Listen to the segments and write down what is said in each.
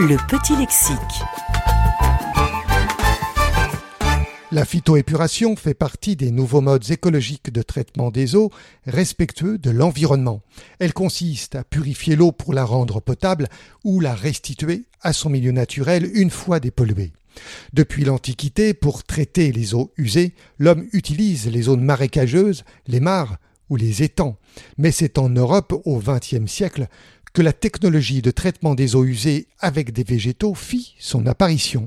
Le petit lexique. La phytoépuration fait partie des nouveaux modes écologiques de traitement des eaux respectueux de l'environnement. Elle consiste à purifier l'eau pour la rendre potable ou la restituer à son milieu naturel une fois dépolluée. Depuis l'Antiquité, pour traiter les eaux usées, l'homme utilise les zones marécageuses, les mares ou les étangs. Mais c'est en Europe, au XXe siècle, que la technologie de traitement des eaux usées avec des végétaux fit son apparition.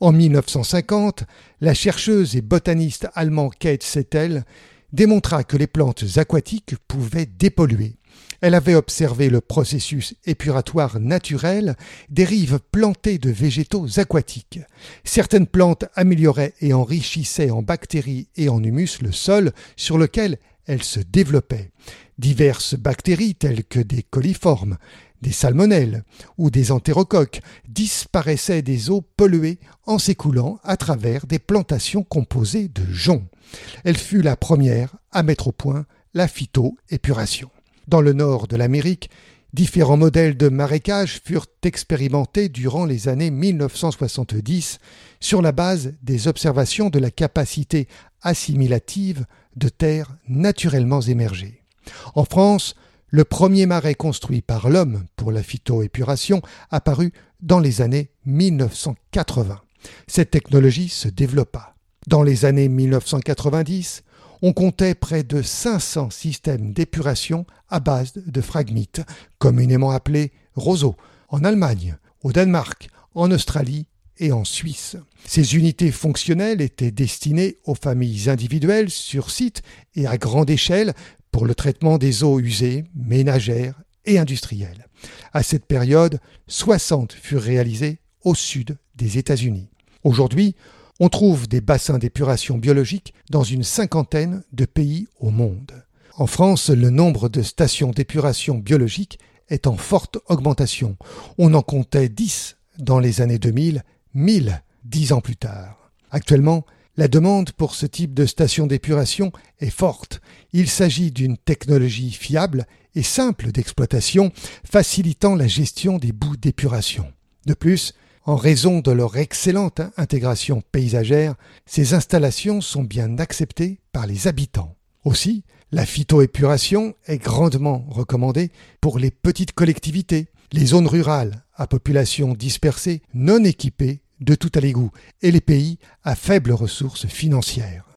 En 1950, la chercheuse et botaniste allemande Kate Settel démontra que les plantes aquatiques pouvaient dépolluer. Elle avait observé le processus épuratoire naturel des rives plantées de végétaux aquatiques. Certaines plantes amélioraient et enrichissaient en bactéries et en humus le sol sur lequel elles se développaient. Diverses bactéries telles que des coliformes, des salmonelles ou des entérocoques disparaissaient des eaux polluées en s'écoulant à travers des plantations composées de joncs. Elle fut la première à mettre au point la phytoépuration. Dans le nord de l'Amérique, différents modèles de marécage furent expérimentés durant les années 1970 sur la base des observations de la capacité assimilative de terres naturellement émergées. En France, le premier marais construit par l'homme pour la phytoépuration apparut dans les années 1980. Cette technologie se développa. Dans les années 1990, on comptait près de 500 systèmes d'épuration à base de phragmites, communément appelés roseaux, en Allemagne, au Danemark, en Australie et en Suisse. Ces unités fonctionnelles étaient destinées aux familles individuelles sur site et à grande échelle pour le traitement des eaux usées, ménagères et industrielles. À cette période, 60 furent réalisés au sud des États-Unis. Aujourd'hui, on trouve des bassins d'épuration biologique dans une cinquantaine de pays au monde. En France, le nombre de stations d'épuration biologique est en forte augmentation. On en comptait 10 dans les années 2000, 1000 dix ans plus tard. Actuellement, la demande pour ce type de station d'épuration est forte. Il s'agit d'une technologie fiable et simple d'exploitation, facilitant la gestion des bouts d'épuration. De plus, en raison de leur excellente intégration paysagère, ces installations sont bien acceptées par les habitants. Aussi, la phytoépuration est grandement recommandée pour les petites collectivités, les zones rurales à population dispersée non équipées de tout à l'égout et les pays à faibles ressources financières.